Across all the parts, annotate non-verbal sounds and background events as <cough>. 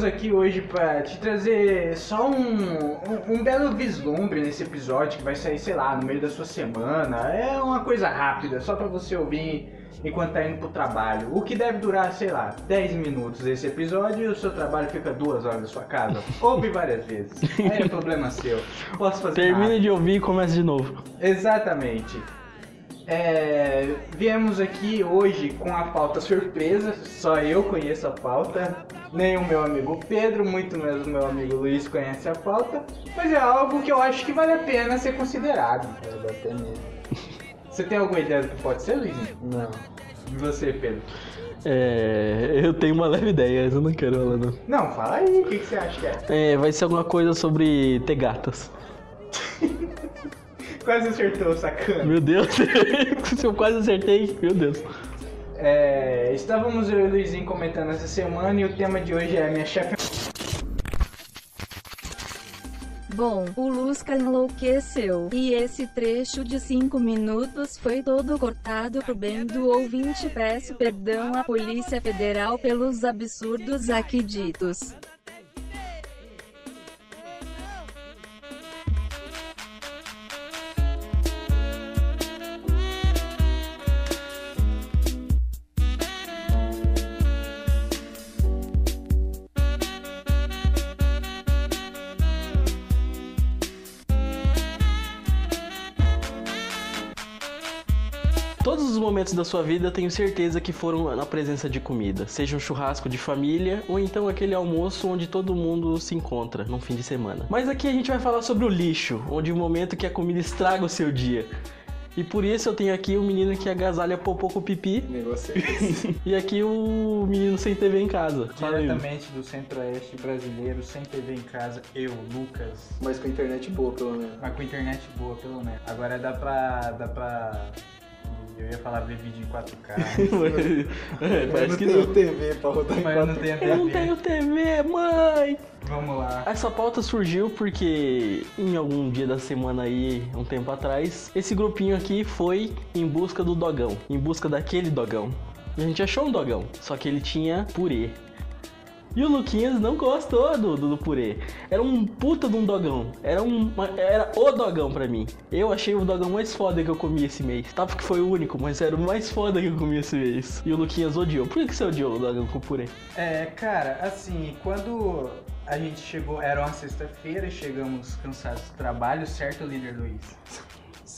Viemos aqui hoje pra te trazer só um, um, um belo vislumbre nesse episódio que vai sair, sei lá, no meio da sua semana. É uma coisa rápida, só pra você ouvir enquanto tá indo pro trabalho. O que deve durar, sei lá, 10 minutos esse episódio e o seu trabalho fica duas horas na sua casa. <laughs> Ouve várias vezes. Aí é problema seu. Posso fazer Termina de ouvir e começa de novo. Exatamente. É, viemos aqui hoje com a pauta surpresa, só eu conheço a pauta, nem o meu amigo Pedro, muito menos o meu amigo Luiz conhece a pauta, mas é algo que eu acho que vale a pena ser considerado. Você tem alguma ideia do que pode ser, Luizinho? Não. E você, Pedro? É, eu tenho uma leve ideia, mas eu não quero falar não. Não, fala aí, o que, que você acha que é? É, vai ser alguma coisa sobre ter gatas. <laughs> Quase acertou, sacana. Meu Deus, <laughs> se eu quase acertei, meu Deus. É, estávamos eu e o Luizinho comentando essa semana e o tema de hoje é minha chefe Bom, o Lusca enlouqueceu, e esse trecho de 5 minutos foi todo cortado pro bem do ouvinte. Peço perdão à Polícia Federal pelos absurdos aqui ditos. Momentos da sua vida eu tenho certeza que foram na presença de comida. Seja um churrasco de família ou então aquele almoço onde todo mundo se encontra num fim de semana. Mas aqui a gente vai falar sobre o lixo, onde o momento que a comida estraga o seu dia. E por isso eu tenho aqui o menino que agasalha popô com pipi Negócio <laughs> e aqui o menino sem TV em casa. Diretamente do centro-oeste brasileiro, sem TV em casa, eu, Lucas. Mas com internet boa, pelo menos. Mas com internet boa, pelo menos. Agora dá pra. dá pra. Eu ia falar ver vídeo em 4K. é, Eu parece não que tenho não. TV pra rodar em mas eu não 4K. tenho Eu não TV. tenho TV, mãe! Vamos lá. Essa pauta surgiu porque em algum dia da semana aí, um tempo atrás, esse grupinho aqui foi em busca do dogão, em busca daquele dogão. E a gente achou um dogão, só que ele tinha purê. E o Luquinhas não gostou do, do, do purê. Era um puta de um dogão. Era, um, era o dogão pra mim. Eu achei o dogão mais foda que eu comi esse mês. Tá porque foi o único, mas era o mais foda que eu comi esse mês. E o Luquinhas odiou. Por que, que você odiou o dogão com purê? É, cara, assim, quando a gente chegou, era uma sexta-feira e chegamos cansados do trabalho, certo, líder Luiz?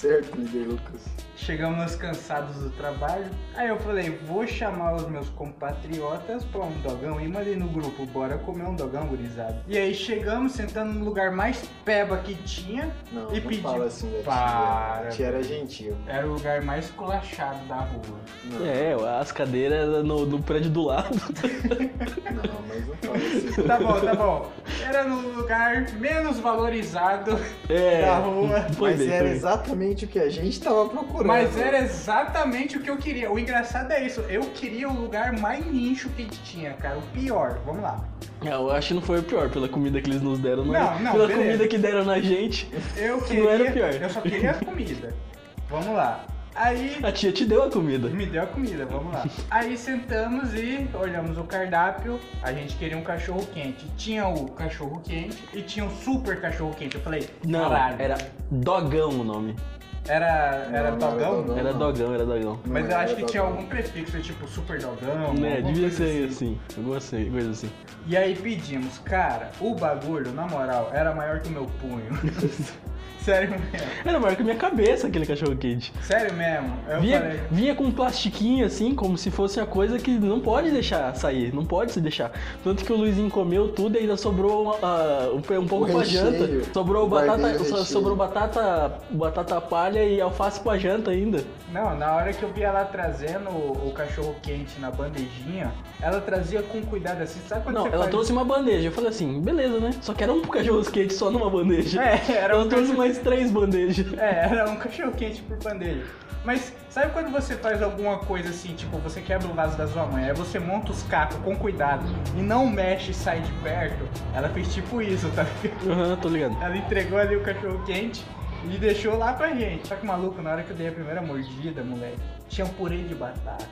Certo, líder Lucas. Chegamos cansados do trabalho. Aí eu falei, vou chamar os meus compatriotas pra um dogão e mandei no grupo, bora comer um dogão, gurizada. E aí chegamos, sentando no lugar mais peba que tinha. Não, E não pediu- fala assim da tia. Para. A tia era gentil. Era o lugar mais culachado da rua. Não, É, as cadeiras eram no, no prédio do lado. <laughs> não, mas não fala assim. Tá bom, tá bom. Era no lugar menos valorizado É. da rua. Foi Mas bem, era foi bem. Exatamente o que a gente tava procurando. Mas era exatamente o que eu queria. O engraçado é isso. Eu queria o lugar mais nicho que a gente tinha, cara. O pior. Vamos lá. Não, eu acho que não foi o pior pela comida que eles nos deram, não. Não, não, pela beleza. comida que deram na gente. Eu <laughs> Não queria. era o pior. Eu só queria a comida. Vamos lá. Aí. A tia te deu a comida. Me deu a comida, vamos lá. Aí sentamos e olhamos o cardápio. A gente queria um cachorro quente. Tinha o cachorro quente e tinha um super cachorro quente. Eu falei, Não, caralho. era Dogão o nome. Era, era Não, não dogão? dogão. Era não. Dogão, era Dogão. Não Mas eu acho que tinha dogão. algum prefixo, tipo super dogão. Né, alguma devia ser assim. Alguma assim, coisa assim. E aí pedimos, cara, o bagulho, na moral, era maior que o meu punho. <laughs> <laughs> Sério mesmo. Era maior que a minha cabeça aquele cachorro quente. Sério mesmo. Eu Vinha, falei. vinha com um plastiquinho assim, como se fosse a coisa que não pode deixar sair, não pode se deixar. Tanto que o Luizinho comeu tudo e ainda sobrou ah, um, um pouco O pra recheio. janta. Sobrou batata, sobrou batata, batata palha e alface pra janta ainda. Não, na hora que eu vi ela trazendo o, o cachorro quente na bandejinha, ela trazia com cuidado assim. Sabe quando Não, você ela faz... trouxe uma bandeja. Eu falei assim, beleza, né? Só que era um <laughs> cachorro quente só numa bandeja. É, era um trouxe cachorro... mais três bandejas. É, era um cachorro quente por bandeja. Mas Sabe quando você faz alguma coisa assim, tipo, você quebra o vaso da sua mãe, aí você monta os cacos com cuidado e não mexe e sai de perto? Ela fez tipo isso, tá ligado? Aham, tô ligado. Ela entregou ali o cachorro quente e deixou lá pra gente. Só que maluco, na hora que eu dei a primeira mordida, moleque, tinha um purê de batata.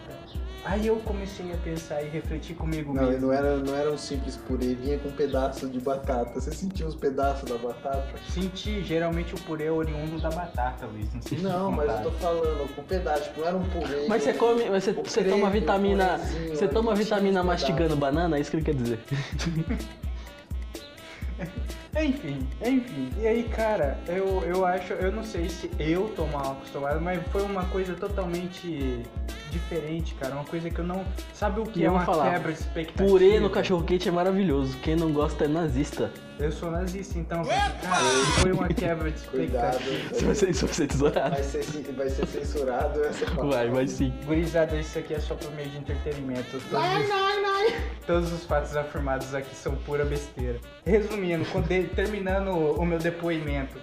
Aí eu comecei a pensar e refletir comigo Não, mesmo. não era, não era um simples purê, vinha com um pedaço de batata. Você sentiu os pedaços da batata? Senti, geralmente o purê é oriundo da batata, Luiz. Não sei se Não, mas eu tô falando, com pedaço, tipo, não era um purê. Mas você come, mas você, você creme, toma vitamina. Você toma vitamina mastigando banana? É isso que ele quer dizer. <laughs> Enfim, enfim. E aí, cara, eu, eu acho, eu não sei se eu tô mal acostumado, mas foi uma coisa totalmente diferente, cara. Uma coisa que eu não. Sabe o que E é uma falar, quebra de expectativa? Purê no cachorro quente é maravilhoso. Quem não gosta é nazista. Eu sou nazista, então, cara, foi uma quebra de Cuidado. expectativa. Se você, se você tesourado. Vai ser, vai ser censurado essa. <laughs> Vai, vai sim. Gurizada, isso aqui é só por meio de entretenimento. Todos, os, todos os fatos afirmados aqui são pura besteira. Resumindo, terminando o meu depoimento,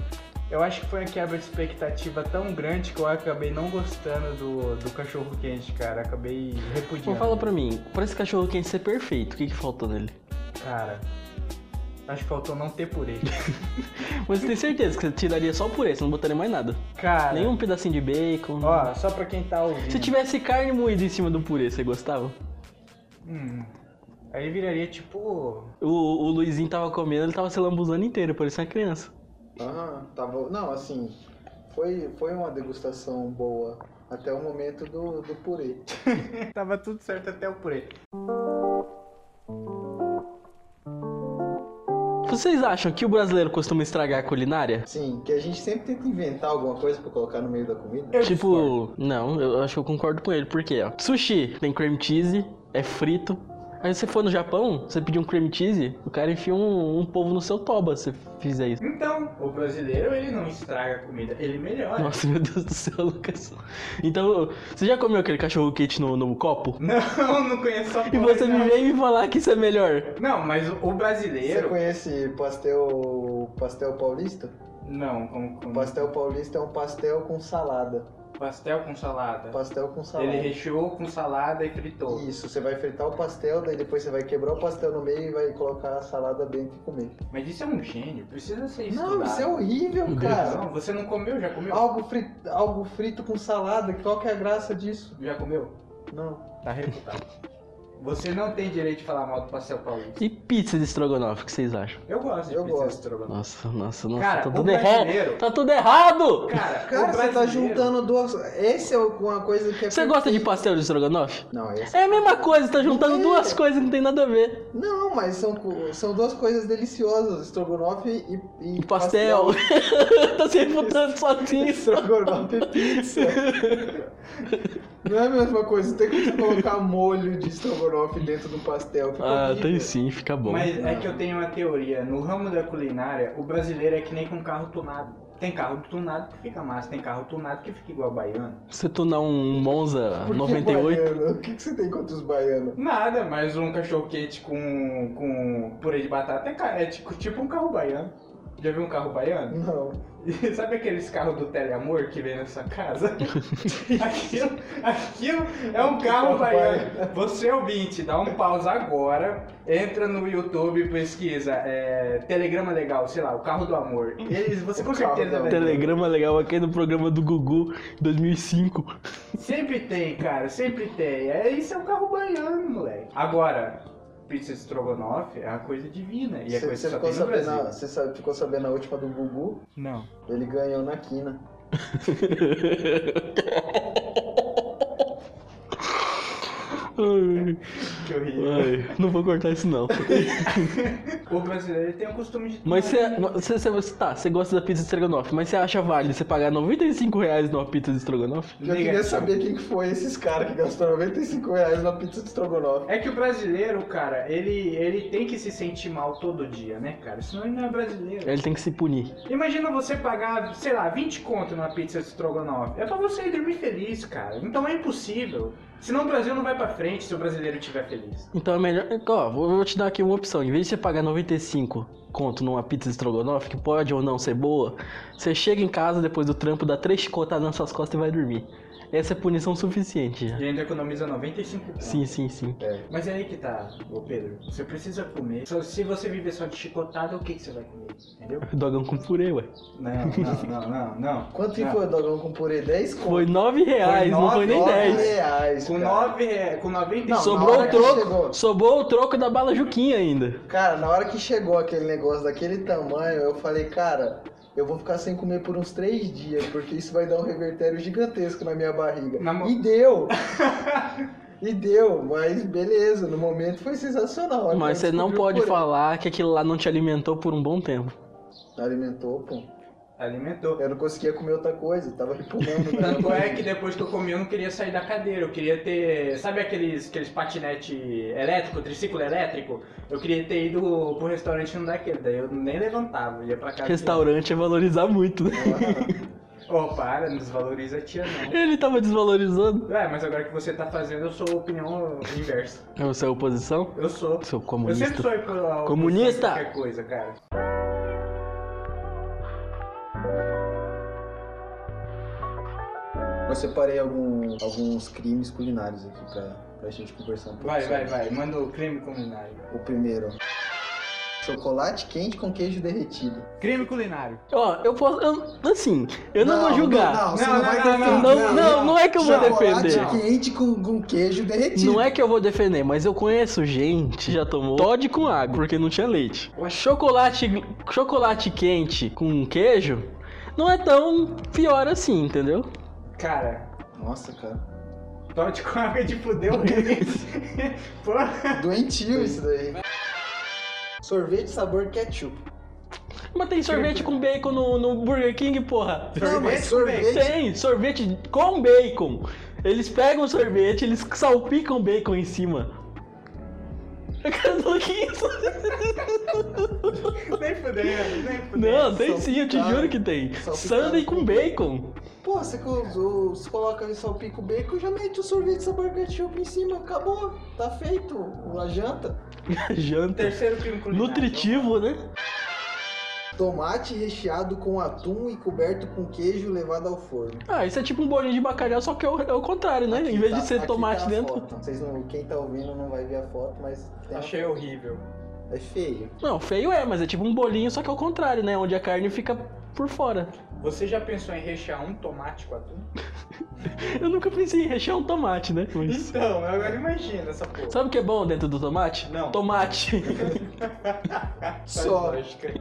eu acho que foi uma quebra de expectativa tão grande que eu acabei não gostando do, do cachorro quente, cara. Acabei repudiando. fala pra mim, pra esse cachorro quente ser perfeito, o que, que faltou nele? Cara, acho que faltou não ter purê. <laughs> Mas você tem certeza que você tiraria só o purê, você não botaria mais nada. Cara, Nenhum pedacinho de bacon. ó, só pra quem tá ouvindo. Se tivesse carne moída em cima do purê, você gostava? Hum, aí viraria tipo. O, o Luizinho tava comendo, ele tava se lambuzando inteiro, parecia uma criança. Aham, tava. Não, assim, foi, foi uma degustação boa. Até o momento do, do purê. <laughs> Tava tudo certo até o purê. Vocês acham que o brasileiro costuma estragar a culinária? Sim, que a gente sempre tenta inventar alguma coisa pra colocar no meio da comida. Eu tipo, não, eu acho que eu concordo com ele, porque ó, sushi tem cream cheese, é frito. Aí você for no Japão, você pedir um cream cheese, o cara enfia um, um polvo no seu toba se fizer isso. Então, o brasileiro ele não estraga a comida, ele melhora. Nossa, <laughs> meu Deus do céu, Lucas. Então, você já comeu aquele cachorro quente no, no copo? <laughs> Não, não conheço só E você me vem me falar que isso é melhor. Não, mas o- o Você brasileiro. conhece pastel pastel paulista? Não, como, como... Pastel paulista é um pastel com salada. Pastel com salada. Pastel com salada. Ele recheou com salada e fritou. Isso, você vai fritar o pastel, daí depois você vai quebrar o pastel no meio e vai colocar a salada dentro e comer. Mas isso é um gênio, precisa ser estudado. Não, isso é horrível, cara. Não, você não comeu? Já comeu? Algo frito, algo frito com salada, qual que é a graça disso? Já comeu? Não. Tá reputado. Você não tem direito de falar mal do pastel paulista. E pizza de estrogonofe, o que vocês acham? Eu gosto de Eu pizza gosto. de estrogonofe. Nossa, nossa, nossa, Cara, tá tudo errado. Tá tudo errado! Cara, Cara, o você tá juntando duas. Esse é uma coisa que é. Você gosta de pastel de estrogonofe? Não, esse. É a mesma coisa, você tá juntando duas coisas que não tem nada a ver. Não, mas são, são duas coisas deliciosas: estrogonofe e, e E pastel. <laughs> tá se refutando sozinho. Estrogonofe e pizza. <laughs> Não é a mesma coisa, tem como você colocar molho de estrogonofe dentro do pastel. Fica Ah, horrível. tem sim, fica bom. Mas é que eu tenho uma teoria. No ramo da culinária, o brasileiro é que nem com carro tunado. Tem carro tunado que fica massa, tem carro tunado que fica igual baiano. Você tunar um Monza Por que 98. baiano? O que, que você tem contra os baianos? Nada, mas um cachorro quente com, com purê de batata é, é tipo, tipo um carro baiano. Já viu um carro baiano? Não. E <laughs> Sabe aqueles carros do teleamor que vem na sua casa? <laughs> aquilo, aquilo é um carro baiano. Você ouvinte, dá um pause agora, entra no YouTube e pesquisa é, Telegrama Legal, sei lá, o carro do amor. Eles, você com certeza vai ver. Telegrama legal aqui no programa do Gugu 2005. Sempre tem, cara, sempre tem. É, isso é um carro baiano, moleque. Agora, pizza de estrogonofe é uma coisa divina. E é Você, coisa que só ficou, tem no Brasil. a- você sabe- ficou sabendo a última do Gugu? Não. Ele ganhou na quina. <laughs> <laughs> Que horrível. ai, não vou cortar isso não. <laughs> O brasileiro tem o costume de Mas você, você, você, tá, você gosta da pizza de estrogonofe, mas você acha válido você pagar 95 reais numa pizza de estrogonofe? Já queria saber quem que foi esses caras que gastou 95 reais na pizza de estrogonofe. É que o brasileiro, cara, ele, ele tem que se sentir mal todo dia, né, cara? Senão ele não é brasileiro. Ele tem que se punir. Imagina você pagar, sei lá, 20 conto numa pizza de estrogonofe. É pra você ir dormir feliz, cara. Então é impossível. Senão o Brasil não vai pra frente se o brasileiro estiver feliz. Então é melhor. Ó, vou, te dar aqui uma opção. Em vez de você pagar 95 conto numa pizza estrogonofe, que pode ou não ser boa, você chega em casa depois do trampo, dá três chicotadas nas suas costas e vai dormir. Essa é punição suficiente já. E ainda economiza 95 pontos. Sim, sim, sim. Mas é aí que tá, ô Pedro. Você precisa comer. Só- Se você viver só de chicotada, o que, que você vai comer? Entendeu? Dogão com purê, ué. Não, não, não, não, não. Quanto que Não. foi o dogão com purê? 10 conto. Foi 9 reais, não foi nem nove 10. reais, Com cara. 9 reais, com 95 Não, Sobrou o troco, chegou. sobrou o troco da bala Juquinha ainda. Cara, na hora que chegou aquele negócio daquele tamanho, eu falei, cara, eu vou ficar sem comer por uns três dias, porque isso vai dar um revertério gigantesco na minha barriga. Na mo- E deu! <laughs> e deu, mas beleza, no momento foi sensacional. Quando Mas você não pode falar que aquilo lá não te alimentou por um bom tempo. Alimentou, pô. Alimentou. Eu não conseguia comer outra coisa, tava repulando. né? <laughs> Tanto é que depois que eu comi eu não queria sair da cadeira, eu queria ter. Sabe aqueles, aqueles patinete elétrico, triciclo elétrico? Eu queria ter ido pro restaurante não daquele, daí eu nem levantava, ia pra casa. Restaurante é valorizar muito, né? <laughs> Ô, para, não desvaloriza a tia não. Ele tava desvalorizando. É, mas agora que você tá fazendo, eu sou opinião inversa. Você é oposição? Eu sou. Seu Eu sempre comunista. sou a oposição Comunista! qualquer coisa, cara. Eu separei algum- alguns crimes culinários aqui pra, pra gente conversar um pouco. Vai, sobre. vai, vai, manda o crime culinário. O primeiro. Chocolate quente com queijo derretido. Crime culinário. Ó, eu posso. eu- assim, eu não, vou julgar. Não, não, você Não, não, vai não, defender. não, Não, não, não é que eu vou Chocolate defender. quente com, com queijo derretido. Não é que eu vou defender, mas eu conheço gente que já tomou Todd com água, porque não tinha leite. Chocolate, chocolate quente com queijo não é tão pior assim, entendeu? Cara, Nossa, cara. Todd com água de fudeu. <laughs> Porra. Doentio isso daí. Sorvete sabor ketchup. Mas tem sorvete com bacon no, no Burger King, porra. Não, mas Sorvete. Tem sorvete com bacon. Eles pegam o sorvete, eles salpicam bacon em cima. Eu quero falar que isso. Nem fudendo, nem fudendo. Não, tem sim, eu te juro que tem. Salpicado Sunday com com bacon. Pô, você, você coloca salpica o bacon, já mete o sorvete sabor ketchup em cima, acabou. Tá feito a janta. <laughs> Janta. Terceiro crime culinário. Nutritivo, né? Tomate recheado com atum e coberto com queijo levado ao forno. Ah, isso é tipo um bolinho de bacalhau, só que é o, é o contrário, né? em vez Tá- de ser aqui tomate tá dentro. foto. Vocês não, quem tá ouvindo não vai ver a foto, mas Achei horrível. é feio. Não, feio é, mas é tipo um bolinho, só que é o contrário, né? Onde a carne fica por fora. Você já pensou em rechear um tomate com atum? <laughs> Eu nunca pensei em rechear um tomate, né? Mas... Então, agora imagina essa porra. Sabe o que é bom dentro do tomate? Não. Tomate. <laughs> Só. lógica.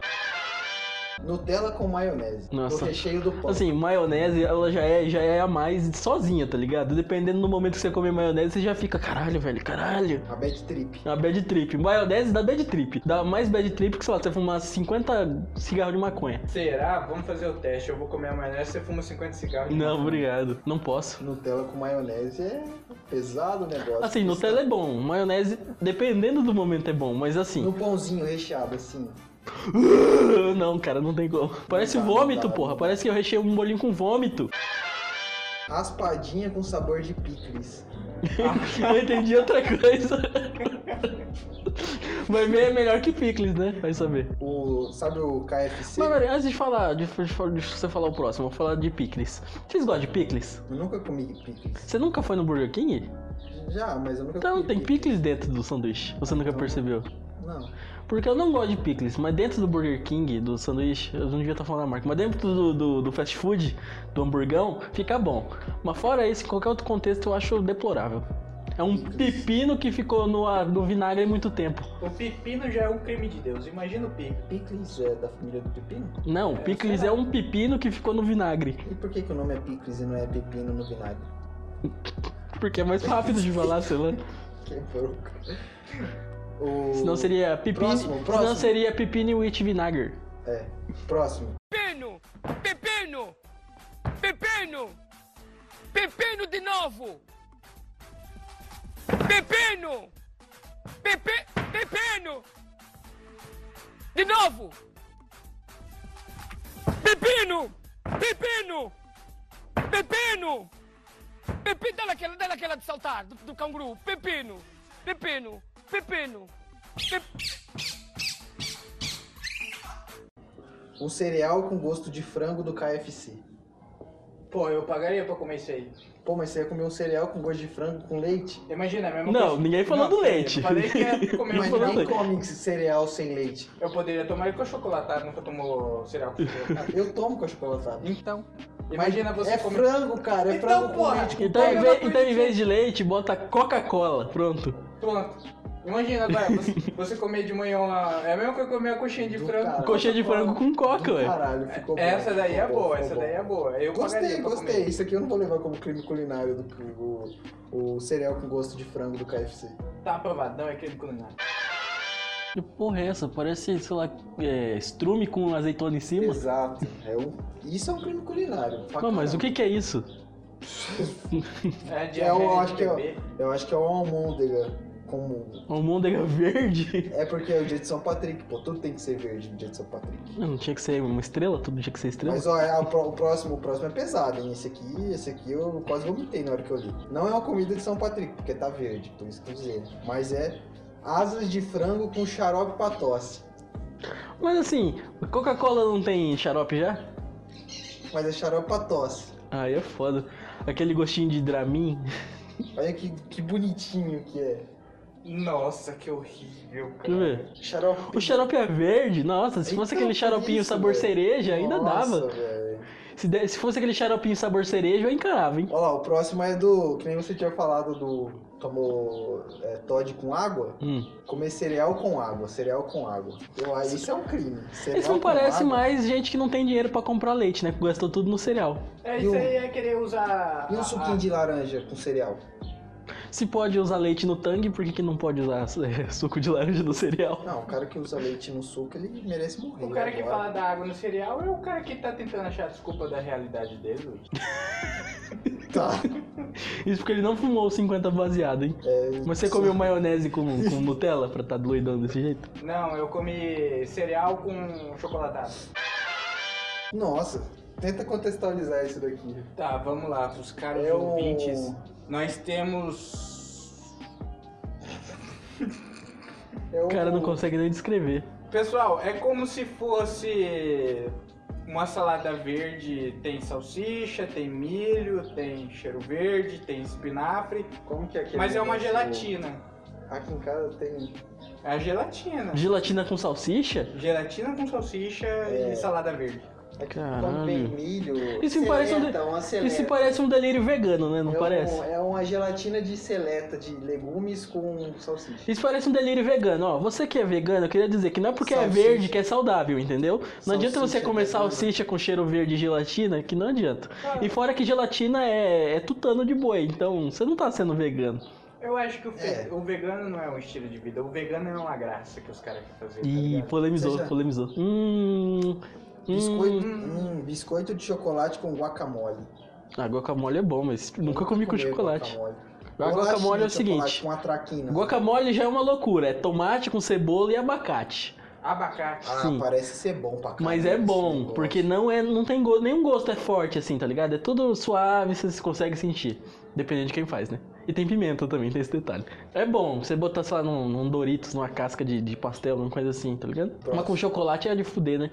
Nutella com maionese. Nossa. O recheio do pão. Assim, maionese, ela já é, já é a mais sozinha, tá ligado? Dependendo do momento que você comer maionese, você já fica, caralho, velho, caralho. A bad trip. A bad trip. Maionese dá bad trip. Dá mais bad trip que, sei lá, você fumar 50 cigarros de maconha. Será? Vamos fazer o teste. Eu vou comer a maionese, você fuma 50 cigarros. de Não, maconha. obrigado. Não posso. Nutella com maionese é pesado o negócio. Assim, Nutella é bom. Maionese, dependendo do momento, é bom. Mas assim. No pãozinho recheado, assim. <laughs> Não, cara, não tem como. Parece Não dá, vômito, não dá, porra. não. Parece que eu recheei um bolinho com vômito. Raspadinha com sabor de picles. <laughs> Eu entendi outra coisa. <laughs> Mas meio é melhor que picles, né? Vai saber. O, sabe o KFC? Mas, velho, antes de falar, de, de- de você falar o próximo, eu vou falar de picles. Vocês gostam de picles? Eu nunca comi picles. Você nunca foi no Burger King? Já, mas eu nunca Então, comi tem picles dentro do sanduíche. Você nunca Então- percebeu? Não. Porque eu não gosto de picles, mas dentro do Burger King, do sanduíche, eu não devia estar falando a marca, mas dentro do, do, do fast food, do hamburgão, fica bom. Mas fora isso, em qualquer outro contexto, eu acho deplorável. É um pepino que ficou no, a- no vinagre há muito tempo. O pepino já é um crime de Deus. Imagina o pico. Picles é da família do pepino? Não, É, picles é um pepino que ficou no vinagre. E por que, que o nome é picles e não é pepino no vinagre? Porque é mais rápido de falar, sei lá. <laughs> Que broco. O... Senão seria pepino. Próximo, Senão próximo. seria pepino with vinagre. É. Próximo. Pepino! Pepino! Pepino! Pepino de novo! Pepino! Pepe... Pepino! De novo! Pepino! Pepino! Pepino! Pepino! Dá aquela, dá aquela de saltar, do, do canguru. Pepino! Pepino! Pepino! Pep- Um cereal com gosto de frango do KFC. Pô, eu pagaria pra comer isso aí. Pô, mas você ia comer um cereal com gosto de frango com leite? Imagina, a mesma Não, coisa- ninguém falou do leite. Eu falei que ia <laughs> comer Mas falando ninguém leite. come cereal sem leite. Eu poderia tomar ele com chocolatado, nunca tomou cereal com chocolatado. <laughs> Eu tomo com achocolatado. Então, imagina você é comer... frango, cara. É Então, frango com porra. leite. com Então, em vez, então, em vez de leite, bota Coca-Cola. Pronto. Pronto. Imagina agora, você, você comer de manhã uma... É a mesma coisa que comer uma coxinha de Do frango. caralho. Coxinha de frango com coca, ué. Caralho, ficou bom. Essa daí é boa, ficou essa bom. daí é boa. Eu Gostei, gostei. comer. Isso aqui eu não vou levar como crime culinário do o, o cereal com gosto de frango do KFC. Tá aprovado, não é crime culinário. Que porra é essa? Parece, sei lá, é, estrume com azeitona em cima. Exato. É um, isso é um crime culinário. Não, mas o que que é isso? É É, eu de acho que é, bebê. eu acho que é uma almôndega comum. Almôndega verde? É porque é o dia de São Patrick, pô. Tudo tem que ser verde no dia de São Patrick. Não, não tinha que ser uma estrela? Tudo tinha que ser estrela? Mas ó, é, o, pró- o próximo, o próximo é pesado, hein? Esse aqui, esse aqui eu quase vomitei na hora que eu li. Não é uma comida de São Patrick, porque tá verde, por isso que eu dizer. Mas é asas de frango com xarope pra tosse. Mas assim, Coca-Cola não tem xarope já? Mas é xarope pra tosse. Aí é foda. Aquele gostinho de Dramin. Olha que, que bonitinho que é. Nossa, que horrível, Deixa eu cara. ver. Xarope. O xarope é verde? Nossa, se fosse Então, aquele que xaropinho isso, sabor velho? cereja, ainda Nossa, dava. Se, de- se fosse aquele xaropinho sabor cereja, eu encarava, hein? Olha lá, o próximo é do. Que nem você tinha falado do. Tomou é, Todd com água? Hum. Comer cereal com água. Cereal com água. Eu, aí isso é um crime. Cereal Esse não parece água. mais gente que não tem dinheiro pra comprar leite, né? Que gastou tudo no cereal. É, isso um- aí é querer usar... E um suquinho a- de laranja com cereal? Se pode usar leite no tangue, por que, que não pode usar é, <laughs> suco de laranja no cereal? Não, o cara que usa leite no suco, ele merece morrer. O cara que agora. fala da água no cereal é o cara que tá tentando achar desculpa da realidade dele, Luiz. <laughs> Tá. Isso porque ele não fumou 50 baseado, hein? É, Mas você comeu maionese com, <laughs> com Nutella pra tá doidão desse jeito? Não, eu comi cereal com chocolatado. Nossa, tenta contextualizar isso daqui. Tá, vamos lá, pros caros É o- ouvintes. Nós temos. É O cara não consegue nem descrever. Pessoal, é como se fosse uma salada verde. Tem salsicha, tem milho, tem cheiro verde, tem espinafre. Como que é aquele Mas é uma gelatina. Aqui em casa tem. É a gelatina. Gelatina com salsicha? Gelatina com salsicha É. e salada verde. Aqui Caralho. milho. Isso me parece um de- seleta, seleta. Isso parece um delírio vegano, né? Não é parece? Um, é uma gelatina de seleta de legumes com salsicha. Isso parece um delírio vegano. Ó, você que é vegano, eu queria dizer que não é porque é Salsicha. verde que é saudável, entendeu? Não adianta você Salsicha comer salsicha com cheiro verde e gelatina, que não adianta. E fora que gelatina é, é tutano de boi, então você não tá sendo vegano. Eu acho que o, fe- É. o vegano não é um estilo de vida. O vegano é uma graça que os caras fazer. tá Ih, ligado? polemizou, polemizou. Hum. Biscoito, Hum. hum, biscoito de chocolate com guacamole. Ah, guacamole é bom, mas nunca comi com chocolate. Guacamole. A guacamole é o seguinte: Com a traquina. guacamole já é uma loucura, é tomate com cebola e abacate. Abacate. Ah, Sim. parece ser bom pra caramba. Mas é bom, porque não é, não tem gosto, nenhum gosto é forte assim, tá ligado? É tudo suave, você consegue sentir, dependendo de quem faz, né? E tem pimenta também, tem esse detalhe. É bom, você botar, sei lá, num, num Doritos, numa casca de, de pastel, uma coisa assim, tá ligado? Uma com chocolate é de fuder, né?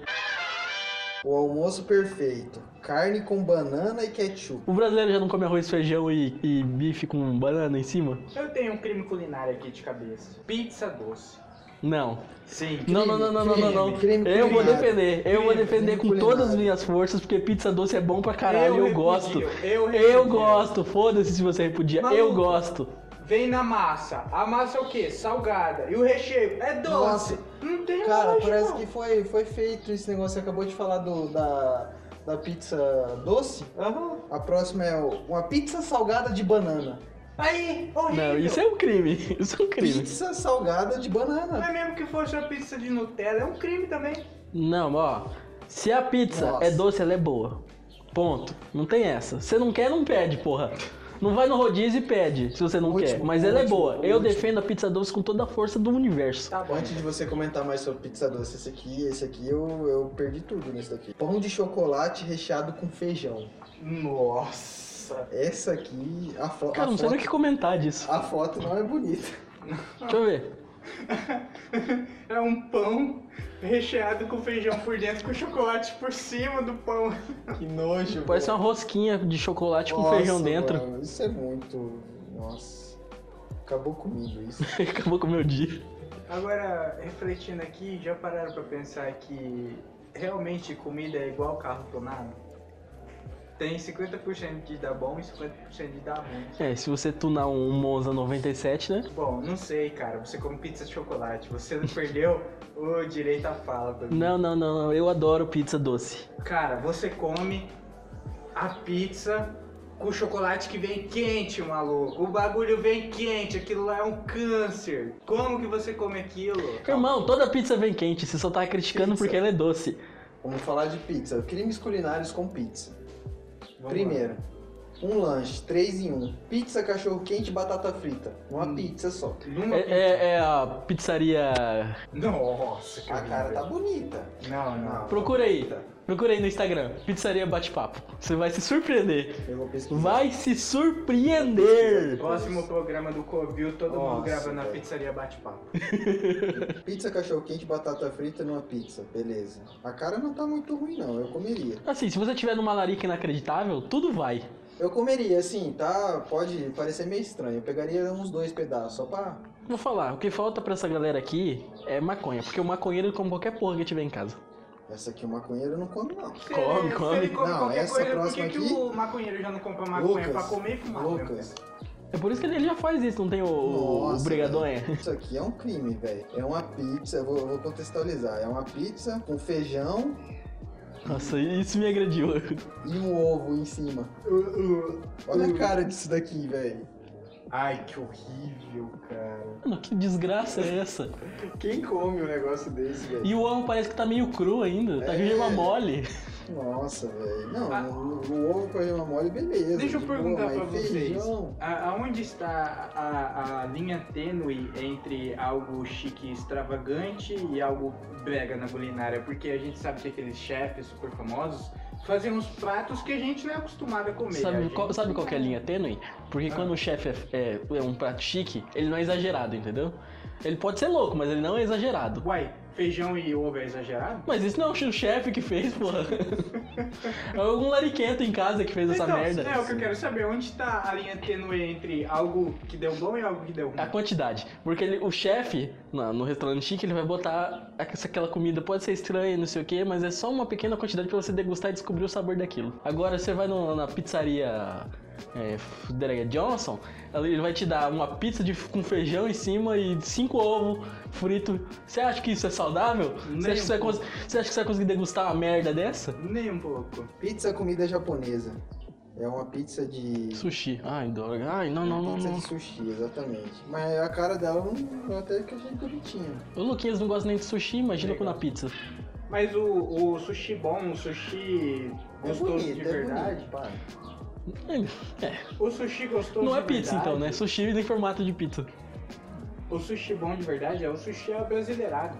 O almoço perfeito. Carne com banana e ketchup. O brasileiro já não come arroz, feijão e, e bife com banana em cima? Eu tenho um crime culinário aqui de cabeça. Pizza doce. Não. Sim. Não, não, não, não, não, não, não. crime Eu vou defender, eu vou Crime, defender crime com culinário. todas as minhas forças, porque pizza doce é bom pra caralho, eu, repudio, gosto. Eu, Eu gosto, foda-se se você repudia, eu gosto. Vem na massa. A massa é o quê? Salgada. E o recheio é doce. Nossa. Não tem Cara, parece que foi, foi feito esse negócio. Você acabou de falar do, da, da pizza doce. Aham. A próxima é uma pizza salgada de banana. Aí, horrível. Não, isso é um crime, <laughs> isso é um crime. Pizza salgada de banana. Não é mesmo que fosse uma pizza de Nutella, é um crime também. Não, ó. Se a pizza Nossa. é doce, ela é boa. Ponto. Não tem essa. Você não quer, não pede, porra. Não vai no rodízio e pede, se você não Último, quer. Mas ela é último, boa. Eu último. defendo a pizza doce com toda a força do universo. Tá bom. Antes de você comentar mais sobre pizza doce, esse aqui, esse aqui eu, eu perdi tudo nesse daqui. Pão de chocolate recheado com feijão. Nossa. Essa aqui, a, fo Cara, a não sei foto, nem o que comentar disso. a foto não é bonita. Deixa eu ver. <laughs> é um pão recheado com feijão por dentro, com chocolate por cima do pão. <laughs> Que nojo. Parece velho. uma rosquinha de chocolate com Nossa, feijão dentro. mano, isso é muito. Nossa. Acabou comigo isso. <laughs> Acabou com o meu dia. Agora, refletindo aqui, já pararam pra pensar que realmente comida é igual carro tonado? Tem 50% de dar bom e 50% de dar ruim. É, se você tunar um Monza 97, né? Bom, não sei, cara. Você come pizza de chocolate. Você não perdeu <laughs> o direito à fala pra mim. Não, não, não, não. Eu adoro pizza doce. Cara, você come a pizza com chocolate que vem quente, maluco. O bagulho vem quente, aquilo lá é um câncer. Como que você come aquilo? Irmão, toda pizza vem quente. Você só tá criticando Pizza. porque ela é doce. Vamos falar de pizza. Crimes culinários com pizza. Primeiro, um lanche, 3 em 1. Pizza, cachorro quente e batata frita. Uma Hum. pizza só. lá. Numa É, é- é a pizzaria. Nossa, que A cara tá bonita. Não, não. Procura aí. Procura aí no Instagram. Pizzaria Bate-Papo. Você vai se surpreender. Eu vou pesquisar. Vai se surpreender. Próximo programa do Covil, todo mundo Nossa, gravando na velho. pizzaria bate-papo. <laughs> Pizza, cachorro quente e batata frita numa pizza. Beleza. A cara não tá muito ruim, não. Eu comeria. Assim, se você tiver numa larica inacreditável, tudo vai. Eu comeria, assim, tá? Pode parecer meio estranho. Eu pegaria uns dois pedaços só pra. Vou falar, o que falta pra essa galera aqui é maconha, porque o maconheiro come qualquer porra que tiver em casa. Essa aqui o maconheiro não come, não. Se Come, ele, come. Se ele come Não, qualquer essa coisa, por próxima que, que aqui- o maconheiro já não compra maconha Lucas, pra comer e fumar? né? Lucas, É por isso que ele já faz isso, não tem o, o Nossa, brigadonha. velho. Isso aqui é um crime, velho. É uma pizza, eu vou, eu vou contextualizar. É uma pizza com feijão Nossa, isso me agrediu. e um ovo em cima. Olha a cara disso daqui, velho. Ai, que horrível, cara. Mano, que desgraça é essa? Quem come um negócio desse, velho? E o ovo parece que tá meio cru ainda, tá É. gema mole. Nossa, velho. Não, Ah. no ovo com a gema mole, beleza. Deixa eu de boa, perguntar mas pra vocês. A- Aonde está a, a linha tênue entre algo chique e extravagante e algo brega na culinária? Porque a gente sabe que aqueles chefes super famosos fazem uns pratos que a gente não é acostumado a comer. Sabe A gente- qual, sabe qual que é a linha tênue? Porque Ah. quando o chefe é, é- é um prato chique, ele não é exagerado, entendeu? Ele pode ser louco, mas ele não é exagerado. Uai, feijão e ovo é exagerado? Mas isso não é o chefe que fez, porra. <laughs> É algum lariquento em casa que fez essa então, merda. é o que eu quero saber. Onde está a linha tênue entre algo que deu bom e algo que deu ruim? A quantidade. Porque ele- o chefe, no restaurante chique, ele vai botar essa- aquela comida, pode ser estranha, não sei o que, mas é só uma pequena quantidade pra você degustar e descobrir o sabor daquilo. Agora você vai no- na pizzaria é, Frederick Johnson, ele vai te dar uma pizza de, com feijão em cima e cinco ovos fritos. Você acha que isso é saudável? Você Nem acha, que você, vai um cons- você acha que você vai conseguir degustar uma merda dessa? Nem um pouco. Pizza comida japonesa. É uma pizza de... Sushi. Ai, droga. Ai, não, não, não, pizza não. de sushi, exatamente. Mas a cara dela não, eu até que achei bonitinha. O Luquinhas não gosta nem de sushi, imagina com na pizza. Mas o, o sushi bom, o sushi É gostoso bonito, de é verdade. bonito, para. É, O sushi gostoso não é pizza verdade, então, né? Sushi em formato de pizza. O sushi bom de verdade é o sushi abrasileirado.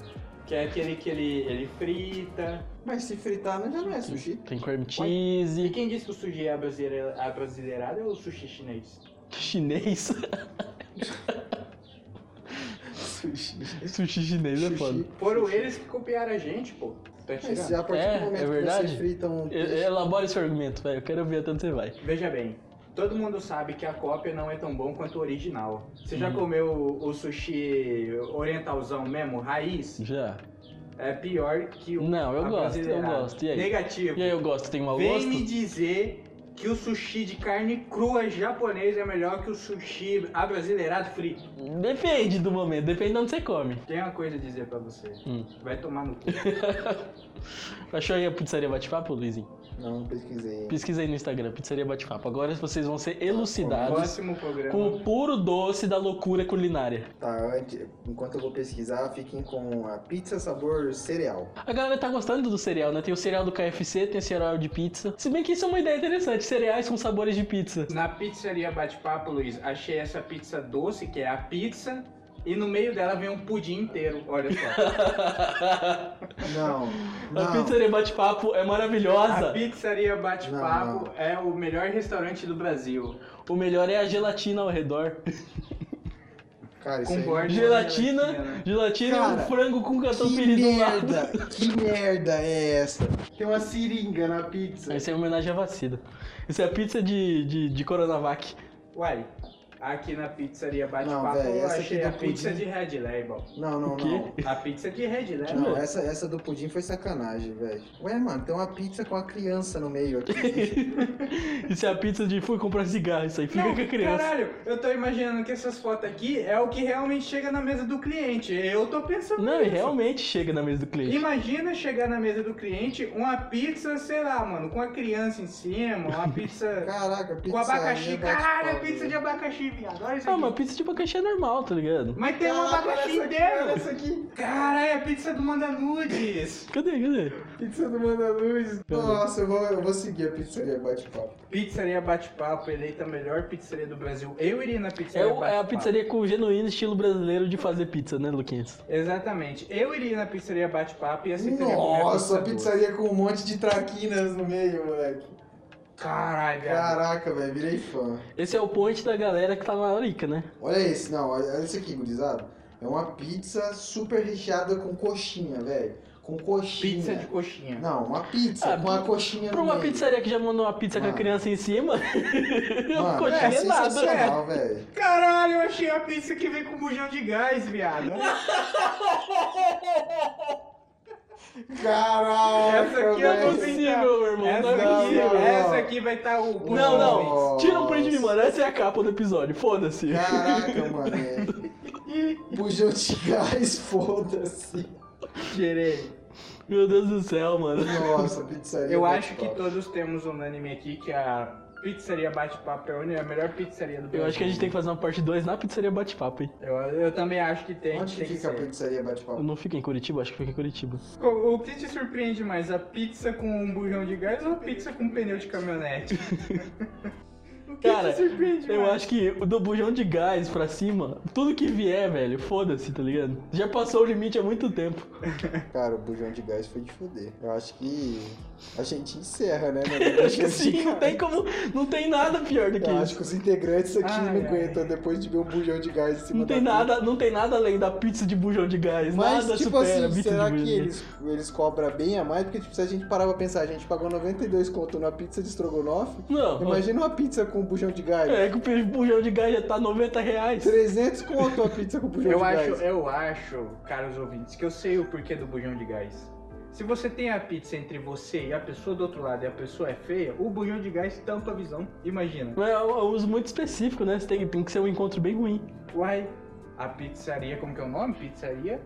Que é aquele que ele, ele frita. Mas se fritar não já não é sushi. Tem cream E cheese, quem disse que o sushi é abrasileirado é o sushi chinês. chinês. <laughs> Sushi. Sushi chinês é Sushi. foda. Foram eles que copiaram a gente, pô. Tá Mas tirando. a partir É, do momento é verdade? que você frita um peixe... Elabora esse argumento, velho. Eu quero ver até onde você vai. Veja bem, todo mundo sabe que a cópia não é tão bom quanto o original. Você já Hum. comeu o, o sushi orientalzão mesmo, raiz? Já. É pior que o Não, eu gosto, eu gosto. E aí? Negativo. E aí eu gosto, tem mau Vem gosto? me dizer que o sushi de carne crua japonês é melhor que o sushi abrasileirado frito. Depende do momento, depende de onde você come. Tem uma coisa a dizer pra você. Hum. Vai tomar no cu. <laughs> Achou aí a pizzaria bate-papo, Luizinho? Não, não pesquisei. Pesquisa aí no Instagram, pizzaria bate-papo. Agora vocês vão ser elucidados Próximo programa. com o puro doce da loucura culinária. Tá, antes- enquanto eu vou pesquisar, fiquem com a pizza sabor cereal. A galera tá gostando do cereal, né? Tem o cereal do KFC, tem o cereal de pizza. Se bem que isso é uma ideia interessante, cereais com sabores de pizza. Na pizzaria Bate-Papo, Luiz, achei essa pizza doce, que é a pizza, e no meio dela vem um pudim inteiro. Olha só. <laughs> Não, A não. pizzaria bate-papo é A maravilhosa. pizzaria Bate-Papo é o melhor restaurante do Brasil. O melhor é a gelatina ao redor. Cara, isso Com aí borda não- de Gelatina, né? gelatina e Cara, um frango com catupiry do lado. merda, que merda é essa? Tem uma seringa na pizza. Essa é homenagem à vacina. Isso é a pizza de, de, de Coronavac. Uai, aqui na pizzaria Bate-Papo véi, eu essa achei aqui a do pizza pudim. de Red Label. Não, não, não. A pizza de Red Label. Não, essa, essa do pudim foi sacanagem, velho. Ué, mano, tem uma pizza com a criança no meio aqui. <laughs> Isso é a pizza de fui comprar cigarro. Isso aí fica Não, com a criança. Caralho, eu tô imaginando que essas fotos aqui é o que realmente chega na mesa do cliente. Eu tô pensando Não, e nisso. realmente chega na mesa do cliente. Imagina chegar na mesa do cliente uma pizza, sei lá, mano, com a criança em cima, uma pizza <laughs> Caraca, pizza. com abacaxi. Caralho, pizza de abacaxi, Olha isso Ah, aqui. uma pizza de abacaxi é normal, tá ligado? Mas tem um abacaxi Olha essa aqui. Caralho, é a pizza do Manda Nudes. Cadê, cadê? Pizza do Manda Luz. Nossa, eu vou, eu vou seguir a pizzaria bate-papo. Pizzaria Bate-Papo, eleita a melhor pizzaria do Brasil. Eu iria na É, pizzaria o- é a Bate-Papo. pizzaria com o genuíno estilo brasileiro de fazer pizza, né, Luquinhas? Exatamente. Eu iria na pizzaria Bate-Papo e aceitaria comer Nossa, pizza pizzaria com um monte de traquinas no meio, moleque. Caralho. Caraca, velho, virei fã. Esse é o point da galera que tá na Larica, né? Olha esse, não, olha esse aqui, gurizada. É uma pizza super recheada com coxinha, velho. Com coxinha. Pizza de coxinha. Não, uma pizza Ah, com a coxinha Pra uma meio. pizzaria que já mandou uma pizza com a Mano. criança em cima, <laughs> Mano, coxinha é é nada. sensacional, velho. Caralho, eu achei a pizza que vem com bujão de gás, viado. <laughs> Caraca, Essa aqui eu Não é possível, meu irmão. Essa não é não, aqui, não. essa aqui vai estar o. Não, não. Nossa. Tira um print de mim, mano. Essa é a capa do episódio. Foda-se. Caraca, mano. É. Bujão de gás, foda-se. Tirei. Meu Deus do céu, mano. Nossa, pizzaria. Eu acho que todos temos unânime aqui que a pizzaria Bate-Papo é a melhor pizzaria do Brasil. Eu acho que a gente tem que fazer uma parte 2 na pizzaria Bate-Papo, hein? Eu, eu também acho que tem, Onde tem que fica a ser. pizzaria bate-papo? Não fica em Curitiba? Acho que fica em Curitiba. O, o que te surpreende mais, a pizza com um bujão de gás ou a pizza com pneu de caminhonete? <laughs> o que Cara, te surpreende Eu mais? acho que o do bujão de gás pra cima, tudo que vier, velho, foda-se, tá ligado? Já passou o limite há muito tempo. Cara, o bujão de gás foi de foder. Eu acho que a gente encerra, né? mano? <laughs> Acho que sim, não tem como. Não tem nada pior do que Eu acho isso. que os integrantes aqui Ai, não ai. aguentam depois de ver um bujão de gás em cima Não tem da nada, não tem nada além da pizza de bujão de gás. Mas, nada tipo supera a assim, pizza será que eles, eles cobram bem a mais? Porque, tipo, se a gente parar pra pensar, a gente pagou 92 conto numa pizza de estrogonofe. Não, Imagina uma pizza com bujão de gás. é que o bujão de gás já tá 90 reais. 300 conto a pizza com bujão Eu de acho, gás. eu acho, caros ouvintes, que eu sei o porquê do bujão de gás. Se você tem a pizza entre você e a pessoa do outro lado e a pessoa é feia, o bujão de gás tampa a visão. Imagina. Mas é um uso muito específico, né? Você tem, tem que ser um encontro bem ruim. Uai, a pizzaria, como que é o nome? Pizzaria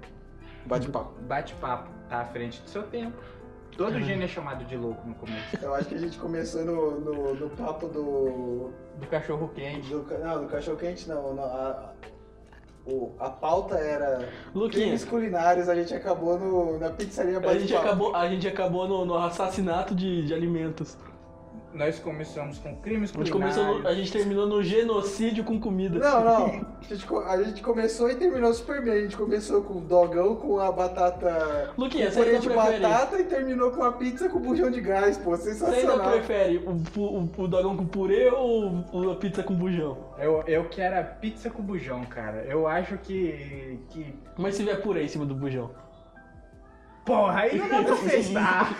Bate-papo. Bate-papo. Tá à frente do seu tempo. Todo Caralho. gênio é chamado de louco no começo. Eu acho que a gente começou no, no, no papo do, Do cachorro quente. do. Não, do cachorro quente não. não, a, o, a pauta era Luquinha, crimes culinários, a gente acabou no, na pizzaria a gente acabou, a gente acabou no, no assassinato de, de alimentos. Nós começamos com crimes A gente, começou no- a gente terminou no genocídio com comida. Não, não. <laughs> A gente, a gente começou e terminou super bem. A gente começou com o dogão com a batata. Luquinha, com você de prefere- batata e terminou com a pizza com bujão de gás, pô. Você ainda Sensacional. prefere o, o, o dogão com purê ou a pizza com bujão? Eu, eu quero a pizza com bujão, cara. Eu acho que. que. Mas se tiver purê em cima do bujão. Porra, aí não dá pra <laughs> aceitar.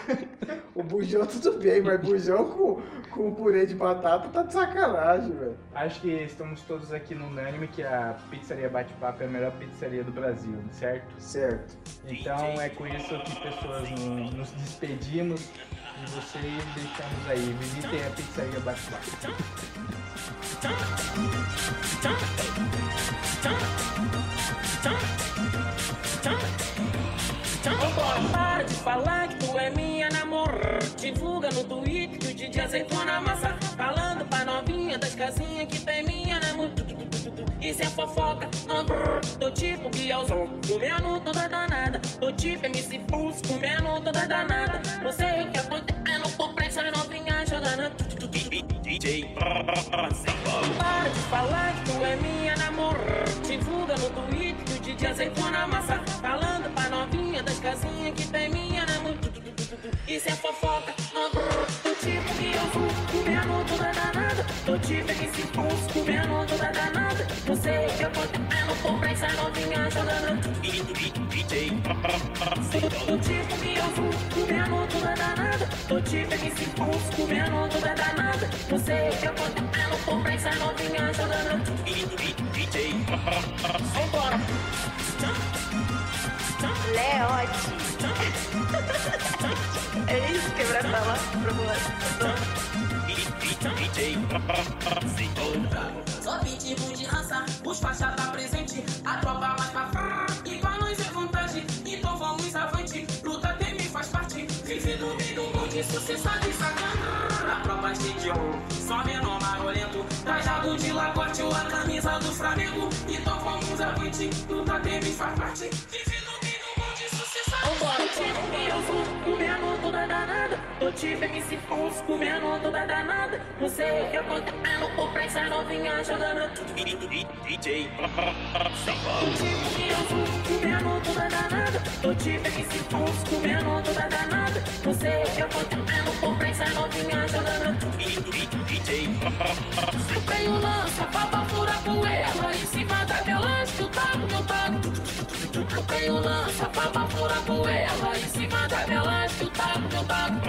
O bujão tudo bem, mas bujão com, com purê de batata tá de sacanagem, velho. Acho que estamos todos aqui no unânime que a pizzaria Bate-Papo é a melhor pizzaria do Brasil, certo? Certo. Então é com isso que pessoas no- nos despedimos de vocês e deixamos aí. Visitem a pizzaria Bate-Papo. Divulga no Twitter que o DJ aceitou na massa. Falando pra novinha das casinhas que tem minha namorada. Isso é fofoca, não brrr. Tô tipo Bielzão, comendo toda danada. Tô tipo MC Pulse, comendo toda danada. Não sei o que acontecendo com pressa novinha jogando. DJ Para de falar que tu é minha namorada. Divulga no Twitter que o DJ aceitou na massa. Falando pra novinha das casinhas que tem minha. Isso é fofoca, brrr. Tô tipo Bielzão, comendo toda danada. Tô tipo MC Pulse, comendo toda danada. O que acontecendo com por pra essa novinha jogando Tô tipo Miovu, comendo toda danada Tô tipo MC Pulse, comendo toda danada o que acontecendo por pra essa novinha jogando DJ Vambora Leote. <laughs> é isso, quebrar lá pro Só pitbull de raça, os faixa tá presente, a tropa mais pra. E pra nós é vantagem, então vamos avante. Luta tem me faz parte, vive no meio do mundo, sucesso de sacana. A tropa de um, só menor marolento. Trajado de lagote ou a camisa do Flamengo. Então vamos avante, luta tem me faz parte, vive no tipo, eu vou comendo toda danada. Tô tipo MC Pulse, comendo toda danada. Não sei o que acontecendo, pra essa novinha jogando DJ Tipo, eu vou comendo toda danada. Tô tipo MC Pulse, comendo toda danada. Não sei o que acontecendo, pra essa novinha jogando DJ Comprei o O lança, pra furar poeira. Em cima da minha lança, tu tá no meu taco. <laughs>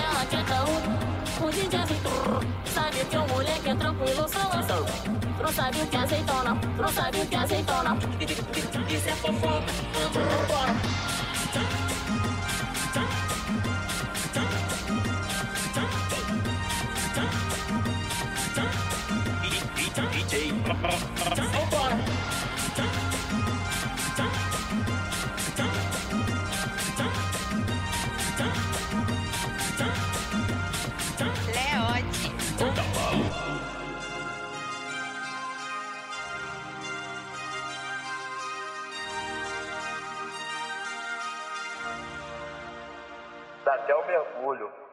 Ela quer caô, o DJ acertou. Sabe que o moleque é tranquilo, só lançou. Não sabe o que é azeitona, não sabe o que é azeitona. Isso é fofoca, vambora Vambora <laughs> até o mergulho.